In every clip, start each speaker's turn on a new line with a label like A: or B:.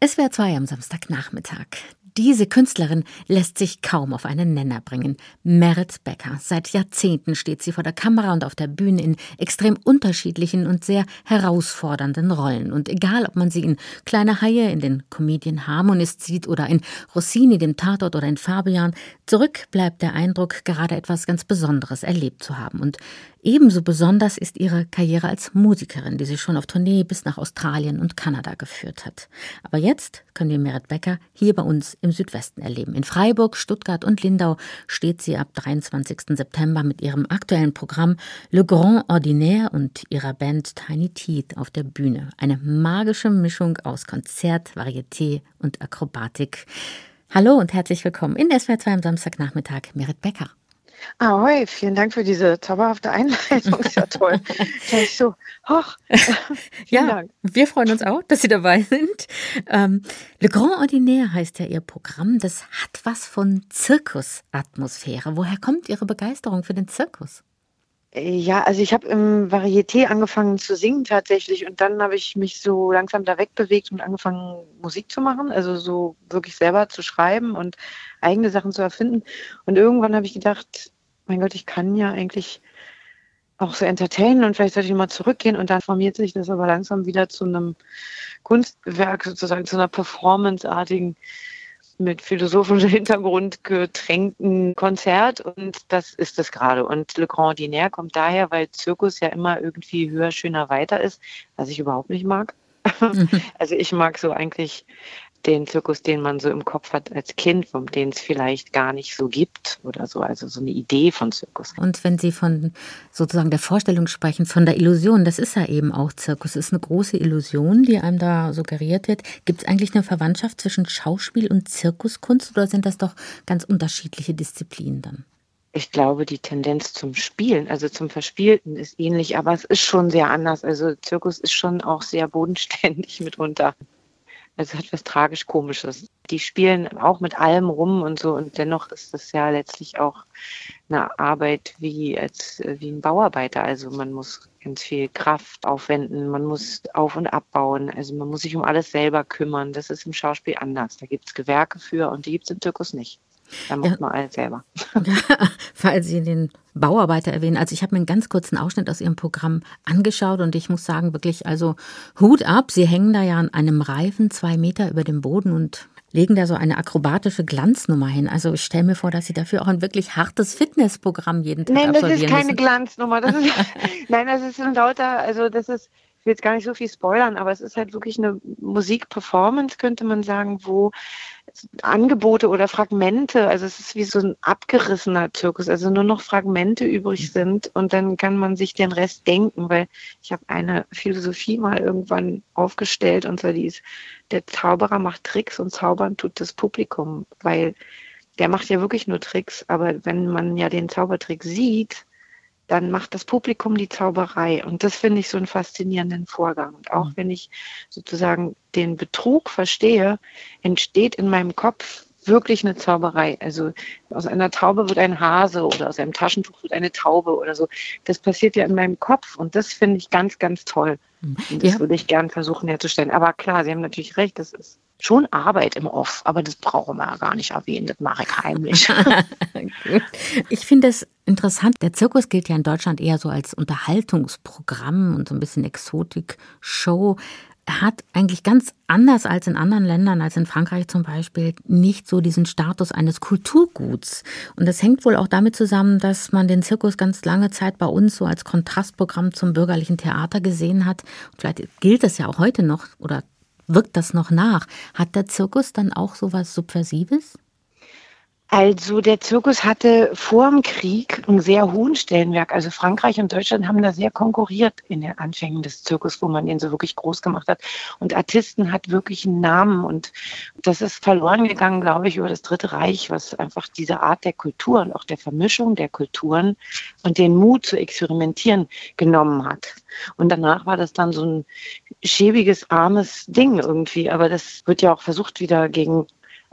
A: Es wäre zwei am Samstagnachmittag. Diese Künstlerin lässt sich kaum auf einen Nenner bringen. Merit Becker. Seit Jahrzehnten steht sie vor der Kamera und auf der Bühne in extrem unterschiedlichen und sehr herausfordernden Rollen. Und egal, ob man sie in Kleine Haie, in den Comedian Harmonist sieht oder in Rossini, dem Tatort oder in Fabian, zurück bleibt der Eindruck, gerade etwas ganz Besonderes erlebt zu haben. Und Ebenso besonders ist ihre Karriere als Musikerin, die sie schon auf Tournee bis nach Australien und Kanada geführt hat. Aber jetzt können wir Merit Becker hier bei uns im Südwesten erleben. In Freiburg, Stuttgart und Lindau steht sie ab 23. September mit ihrem aktuellen Programm Le Grand Ordinaire und ihrer Band Tiny Teeth auf der Bühne. Eine magische Mischung aus Konzert, Varieté und Akrobatik. Hallo und herzlich willkommen in SWR 2 am Samstagnachmittag, Merit Becker.
B: Ahoi, vielen Dank für diese zauberhafte Einleitung. Ist ja toll. ich so, hoch.
A: ja, Dank. wir freuen uns auch, dass Sie dabei sind. Ähm, Le Grand Ordinaire heißt ja Ihr Programm. Das hat was von Zirkusatmosphäre. Woher kommt Ihre Begeisterung für den Zirkus?
B: Ja, also ich habe im Varieté angefangen zu singen tatsächlich und dann habe ich mich so langsam da wegbewegt und angefangen Musik zu machen, also so wirklich selber zu schreiben und eigene Sachen zu erfinden. Und irgendwann habe ich gedacht, mein Gott, ich kann ja eigentlich auch so entertainen und vielleicht sollte ich mal zurückgehen und dann formiert sich das aber langsam wieder zu einem Kunstwerk, sozusagen zu einer performanceartigen mit philosophischem Hintergrund getränkten Konzert und das ist es gerade. Und Le Grand Diner kommt daher, weil Zirkus ja immer irgendwie höher, schöner, weiter ist, was ich überhaupt nicht mag. Also ich mag so eigentlich den Zirkus, den man so im Kopf hat als Kind, von den es vielleicht gar nicht so gibt oder so, also so eine Idee von Zirkus.
A: Und wenn Sie von sozusagen der Vorstellung sprechen, von der Illusion, das ist ja eben auch Zirkus, das ist eine große Illusion, die einem da suggeriert wird. Gibt es eigentlich eine Verwandtschaft zwischen Schauspiel und Zirkuskunst oder sind das doch ganz unterschiedliche Disziplinen dann?
B: Ich glaube, die Tendenz zum Spielen, also zum Verspielten, ist ähnlich, aber es ist schon sehr anders. Also Zirkus ist schon auch sehr bodenständig mitunter. Also hat was tragisch-komisches. Die spielen auch mit allem rum und so und dennoch ist das ja letztlich auch eine Arbeit wie als wie ein Bauarbeiter. Also man muss ganz viel Kraft aufwenden, man muss auf und abbauen, also man muss sich um alles selber kümmern. Das ist im Schauspiel anders. Da gibt es Gewerke für und die gibt es im Zirkus nicht. Da macht ja. man alles selber.
A: Ja, weil Sie den Bauarbeiter erwähnen. Also ich habe mir einen ganz kurzen Ausschnitt aus Ihrem Programm angeschaut und ich muss sagen, wirklich, also Hut ab. Sie hängen da ja an einem Reifen zwei Meter über dem Boden und legen da so eine akrobatische Glanznummer hin. Also ich stelle mir vor, dass Sie dafür auch ein wirklich hartes Fitnessprogramm jeden Tag
B: Nein,
A: das
B: ist keine
A: müssen.
B: Glanznummer. Das ist, nein, das ist ein lauter, also das ist will jetzt gar nicht so viel spoilern, aber es ist halt wirklich eine Musikperformance, könnte man sagen, wo Angebote oder Fragmente, also es ist wie so ein abgerissener Zirkus, also nur noch Fragmente übrig sind und dann kann man sich den Rest denken, weil ich habe eine Philosophie mal irgendwann aufgestellt und zwar die ist, der Zauberer macht Tricks und zaubern tut das Publikum, weil der macht ja wirklich nur Tricks, aber wenn man ja den Zaubertrick sieht, dann macht das Publikum die Zauberei. Und das finde ich so einen faszinierenden Vorgang. Und auch mhm. wenn ich sozusagen den Betrug verstehe, entsteht in meinem Kopf wirklich eine Zauberei. Also aus einer Taube wird ein Hase oder aus einem Taschentuch wird eine Taube oder so. Das passiert ja in meinem Kopf und das finde ich ganz, ganz toll. Mhm. Und das ja. würde ich gern versuchen herzustellen. Aber klar, Sie haben natürlich recht, das ist schon Arbeit im Off, aber das brauchen wir ja gar nicht erwähnen, das mache ich heimlich.
A: ich finde es interessant, der Zirkus gilt ja in Deutschland eher so als Unterhaltungsprogramm und so ein bisschen Exotik-Show. Er hat eigentlich ganz anders als in anderen Ländern, als in Frankreich zum Beispiel, nicht so diesen Status eines Kulturguts. Und das hängt wohl auch damit zusammen, dass man den Zirkus ganz lange Zeit bei uns so als Kontrastprogramm zum bürgerlichen Theater gesehen hat. Vielleicht gilt das ja auch heute noch oder wirkt das noch nach? Hat der Zirkus dann auch so was Subversives?
B: Also der Zirkus hatte vor dem Krieg einen sehr hohen Stellenwerk. Also Frankreich und Deutschland haben da sehr konkurriert in den Anfängen des Zirkus, wo man den so wirklich groß gemacht hat. Und Artisten hat wirklich einen Namen und das ist verloren gegangen, glaube ich, über das Dritte Reich, was einfach diese Art der Kultur und auch der Vermischung der Kulturen und den Mut zu experimentieren genommen hat. Und danach war das dann so ein schäbiges, armes Ding irgendwie. Aber das wird ja auch versucht, wieder gegen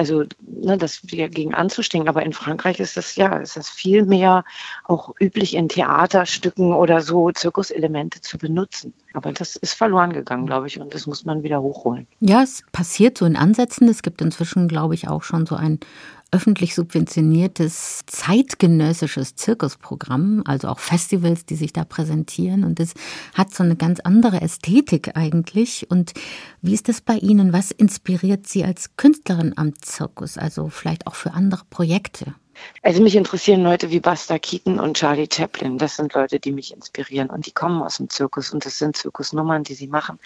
B: Also ne, das dagegen anzustehen. Aber in Frankreich ist das ja, ist das viel mehr auch üblich in Theaterstücken oder so Zirkuselemente zu benutzen. Aber das ist verloren gegangen, glaube ich, und das muss man wieder hochholen.
A: Ja, es passiert so in Ansätzen. Es gibt inzwischen, glaube ich, auch schon so ein öffentlich subventioniertes zeitgenössisches Zirkusprogramm, also auch Festivals, die sich da präsentieren. Und es hat so eine ganz andere Ästhetik eigentlich. Und wie ist das bei Ihnen? Was inspiriert Sie als Künstlerin am Zirkus, also vielleicht auch für andere Projekte?
B: Also mich interessieren Leute wie Buster Keaton und Charlie Chaplin. Das sind Leute, die mich inspirieren und die kommen aus dem Zirkus und das sind Zirkusnummern, die sie machen,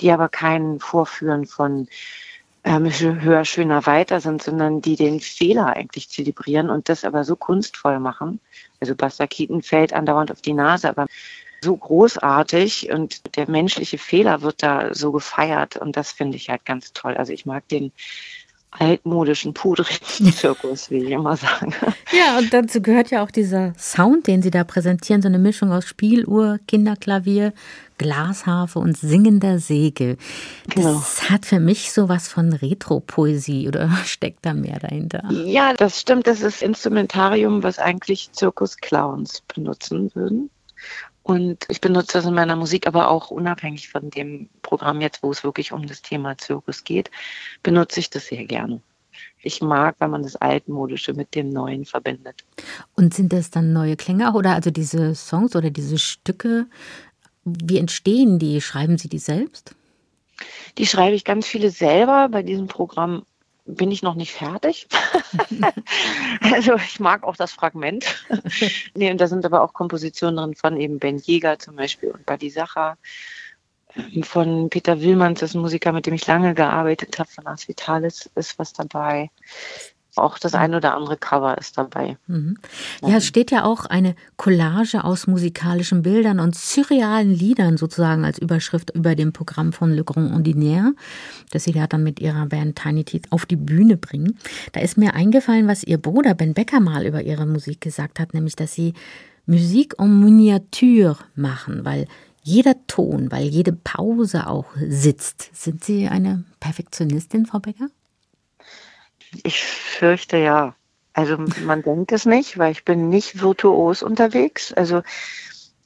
B: die aber keinen Vorführen von ähm, höher, schöner, weiter sind, sondern die den Fehler eigentlich zelebrieren und das aber so kunstvoll machen. Also Buster Keaton fällt andauernd auf die Nase, aber so großartig und der menschliche Fehler wird da so gefeiert und das finde ich halt ganz toll. Also ich mag den altmodischen, pudrigen Zirkus, wie ich immer sage.
A: Ja, und dazu gehört ja auch dieser Sound, den Sie da präsentieren, so eine Mischung aus Spieluhr, Kinderklavier, Glasharfe und singender Segel. Das genau. hat für mich sowas von Retro-Poesie oder steckt da mehr dahinter?
B: Ja, das stimmt. Das ist Instrumentarium, was eigentlich Zirkusclowns benutzen würden. Und ich benutze das in meiner Musik, aber auch unabhängig von dem Programm jetzt, wo es wirklich um das Thema Zirkus geht, benutze ich das sehr gerne. Ich mag, wenn man das Altmodische mit dem Neuen verbindet.
A: Und sind das dann neue Klänge oder also diese Songs oder diese Stücke? Wie entstehen die? Schreiben Sie die selbst?
B: Die schreibe ich ganz viele selber. Bei diesem Programm bin ich noch nicht fertig. also ich mag auch das Fragment. nee, und da sind aber auch Kompositionen drin von eben Ben Jäger zum Beispiel und Buddy Sacher. Ähm, von Peter Willmanns, das ist ein Musiker, mit dem ich lange gearbeitet habe, von Ars Vitalis ist was dabei. Auch das ein oder andere Cover ist dabei.
A: Mhm. Ja, es steht ja auch eine Collage aus musikalischen Bildern und surrealen Liedern sozusagen als Überschrift über dem Programm von Le Grand Ordinaire, das Sie ja dann mit Ihrer Band Tiny Teeth auf die Bühne bringen. Da ist mir eingefallen, was Ihr Bruder Ben Becker mal über Ihre Musik gesagt hat, nämlich, dass Sie Musik en Miniatur machen, weil jeder Ton, weil jede Pause auch sitzt. Sind Sie eine Perfektionistin, Frau Becker?
B: Ich fürchte ja. Also man denkt es nicht, weil ich bin nicht virtuos unterwegs. Also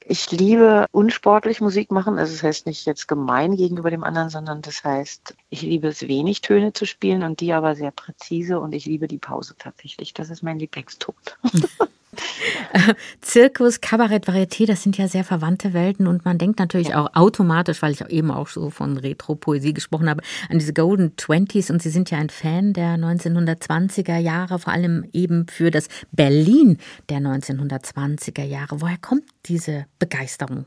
B: ich liebe unsportlich Musik machen. Also das heißt nicht jetzt gemein gegenüber dem anderen, sondern das heißt, ich liebe es wenig Töne zu spielen und die aber sehr präzise und ich liebe die Pause tatsächlich. Das ist mein Lieblingston.
A: Zirkus, Kabarett, Varieté, das sind ja sehr verwandte Welten und man denkt natürlich ja. auch automatisch, weil ich eben auch so von Retro-Poesie gesprochen habe, an diese Golden Twenties und Sie sind ja ein Fan der 1920er Jahre, vor allem eben für das Berlin der 1920er Jahre. Woher kommt diese Begeisterung?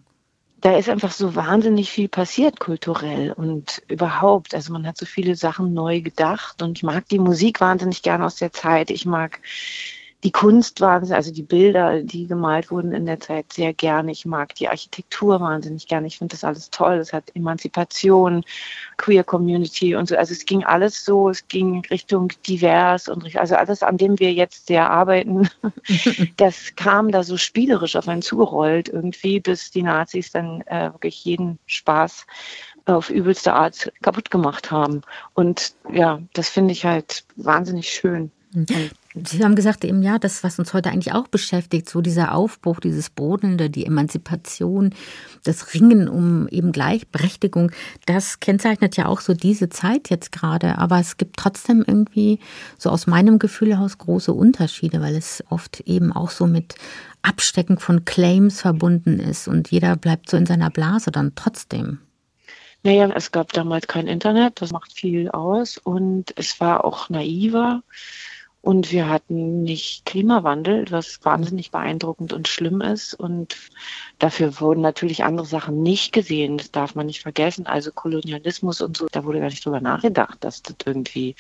B: da ist einfach so wahnsinnig viel passiert kulturell und überhaupt. Also man hat so viele Sachen neu gedacht und ich mag die Musik wahnsinnig gerne aus der Zeit. Ich mag die Kunst wahnsinnig, also die Bilder, die gemalt wurden in der Zeit sehr gerne. Ich mag die Architektur wahnsinnig gerne. Ich finde das alles toll. Es hat Emanzipation, Queer Community und so. Also es ging alles so, es ging Richtung divers und also alles, an dem wir jetzt sehr arbeiten, das kam da so spielerisch auf einen zugerollt irgendwie, bis die Nazis dann äh, wirklich jeden Spaß auf übelste Art kaputt gemacht haben. Und ja, das finde ich halt wahnsinnig schön.
A: Mhm. Sie haben gesagt, eben ja, das, was uns heute eigentlich auch beschäftigt, so dieser Aufbruch, dieses Brodelnde, die Emanzipation, das Ringen um eben Gleichberechtigung, das kennzeichnet ja auch so diese Zeit jetzt gerade. Aber es gibt trotzdem irgendwie so aus meinem Gefühl heraus große Unterschiede, weil es oft eben auch so mit Abstecken von Claims verbunden ist und jeder bleibt so in seiner Blase dann trotzdem.
B: Naja, es gab damals kein Internet, das macht viel aus und es war auch naiver. Und wir hatten nicht Klimawandel, was wahnsinnig beeindruckend und schlimm ist. Und dafür wurden natürlich andere Sachen nicht gesehen. Das darf man nicht vergessen. Also Kolonialismus und so, da wurde gar nicht drüber nachgedacht, dass das irgendwie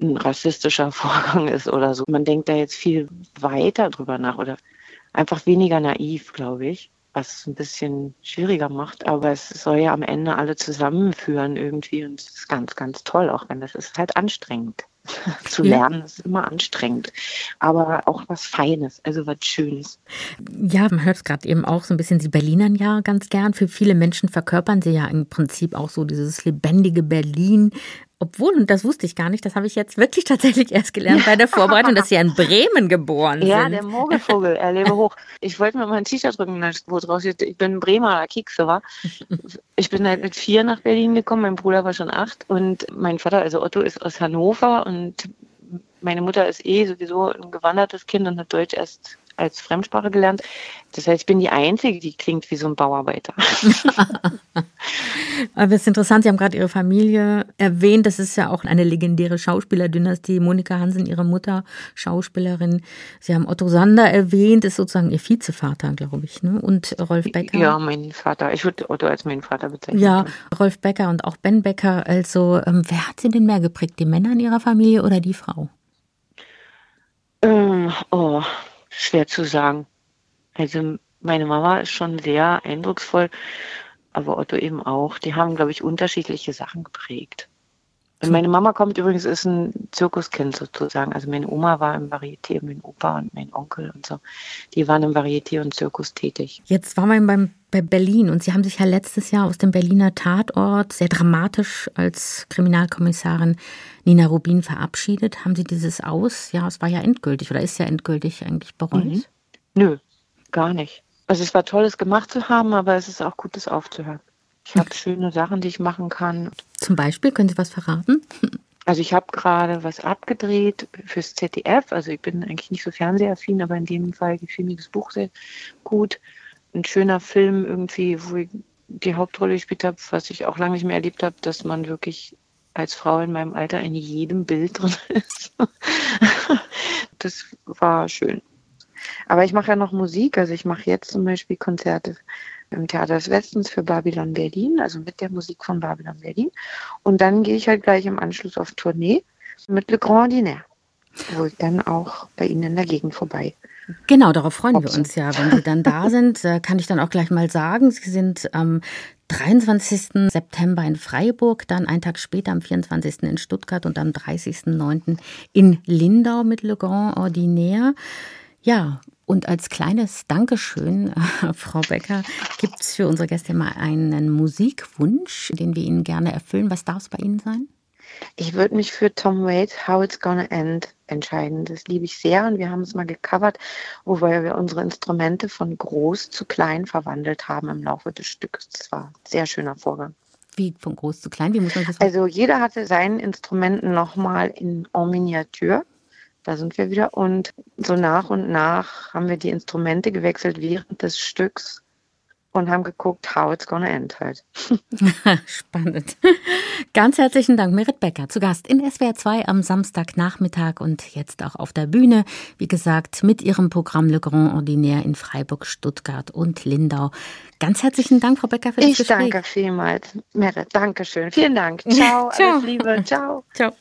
B: ein rassistischer Vorgang ist oder so. Man denkt da jetzt viel weiter drüber nach oder einfach weniger naiv, glaube ich, was es ein bisschen schwieriger macht. Aber es soll ja am Ende alle zusammenführen irgendwie und es ist ganz, ganz toll, auch wenn das ist halt anstrengend. zu lernen ist immer anstrengend, aber auch was Feines, also was Schönes.
A: Ja, man hört es gerade eben auch so ein bisschen, sie Berlinern ja ganz gern. Für viele Menschen verkörpern sie ja im Prinzip auch so dieses lebendige Berlin. Obwohl, und das wusste ich gar nicht, das habe ich jetzt wirklich tatsächlich erst gelernt bei der Vorbereitung, dass Sie in Bremen geboren
B: ja,
A: sind.
B: Ja, der Mogelvogel, er lebe hoch. Ich wollte mir mal ein T-Shirt drücken, wo drauf steht, ich bin Bremer Kekse, war. Ich bin halt mit vier nach Berlin gekommen, mein Bruder war schon acht und mein Vater, also Otto, ist aus Hannover und meine Mutter ist eh sowieso ein gewandertes Kind und hat Deutsch erst als Fremdsprache gelernt. Das heißt, ich bin die Einzige, die klingt wie so ein Bauarbeiter.
A: Aber es ist interessant, Sie haben gerade Ihre Familie erwähnt. Das ist ja auch eine legendäre Schauspielerdynastie. Monika Hansen, Ihre Mutter, Schauspielerin. Sie haben Otto Sander erwähnt, ist sozusagen Ihr Vizevater, glaube ich. Ne? Und Rolf Becker.
B: Ja, mein Vater. Ich würde Otto als meinen Vater bezeichnen.
A: Ja, Rolf Becker und auch Ben Becker. Also, ähm, wer hat Sie denn mehr geprägt? Die Männer in Ihrer Familie oder die Frau?
B: Ähm, oh, schwer zu sagen. Also meine Mama ist schon sehr eindrucksvoll, aber Otto eben auch. Die haben, glaube ich, unterschiedliche Sachen geprägt. Und meine Mama kommt übrigens, ist ein Zirkuskind sozusagen. Also meine Oma war im Varieté, mein Opa und mein Onkel und so. Die waren im Varieté und Zirkus tätig.
A: Jetzt waren wir beim, bei Berlin und Sie haben sich ja letztes Jahr aus dem Berliner Tatort sehr dramatisch als Kriminalkommissarin Nina Rubin verabschiedet. Haben Sie dieses Aus, ja, es war ja endgültig oder ist ja endgültig eigentlich bereut? Mhm.
B: Nö, gar nicht. Also es war toll, es gemacht zu haben, aber es ist auch gut, es aufzuhören. Ich habe schöne Sachen, die ich machen kann.
A: Zum Beispiel, können Sie was verraten?
B: Also ich habe gerade was abgedreht fürs ZDF. Also ich bin eigentlich nicht so fernsehaffin, aber in dem Fall gefiel mir das Buch sehr gut. Ein schöner Film irgendwie, wo ich die Hauptrolle gespielt habe, was ich auch lange nicht mehr erlebt habe, dass man wirklich als Frau in meinem Alter in jedem Bild drin ist. das war schön. Aber ich mache ja noch Musik. Also ich mache jetzt zum Beispiel Konzerte im Theater des Westens für Babylon Berlin, also mit der Musik von Babylon Berlin. Und dann gehe ich halt gleich im Anschluss auf Tournee mit Le Grand Diner, wo ich dann auch bei Ihnen in der Gegend vorbei.
A: Genau, darauf freuen wir uns ja, wenn Sie dann da sind. Kann ich dann auch gleich mal sagen, Sie sind am 23. September in Freiburg, dann einen Tag später am 24. in Stuttgart und am 30.09. in Lindau mit Le Grand Ordinaire. Ja, und als kleines Dankeschön, Frau Becker, gibt es für unsere Gäste mal einen Musikwunsch, den wir Ihnen gerne erfüllen. Was darf es bei Ihnen sein?
B: Ich würde mich für Tom Waits How It's Gonna End entscheiden. Das liebe ich sehr und wir haben es mal gecovert, wobei wir unsere Instrumente von groß zu klein verwandelt haben im Laufe des Stückes. Das war ein sehr schöner Vorgang.
A: Wie von groß zu klein? Wie muss man
B: das Also jeder hatte seinen Instrumenten nochmal in en Miniatur da sind wir wieder. Und so nach und nach haben wir die Instrumente gewechselt während des Stücks und haben geguckt, how it's gonna end halt.
A: Spannend. Ganz herzlichen Dank, Merit Becker, zu Gast in SWR 2 am Samstagnachmittag und jetzt auch auf der Bühne. Wie gesagt, mit ihrem Programm Le Grand Ordinaire in Freiburg, Stuttgart und Lindau. Ganz herzlichen Dank, Frau Becker, für das
B: ich
A: Gespräch.
B: Ich danke vielmals, Merit. Dankeschön. Vielen Dank. Ciao. Ciao. Alles Liebe. Ciao. Ciao.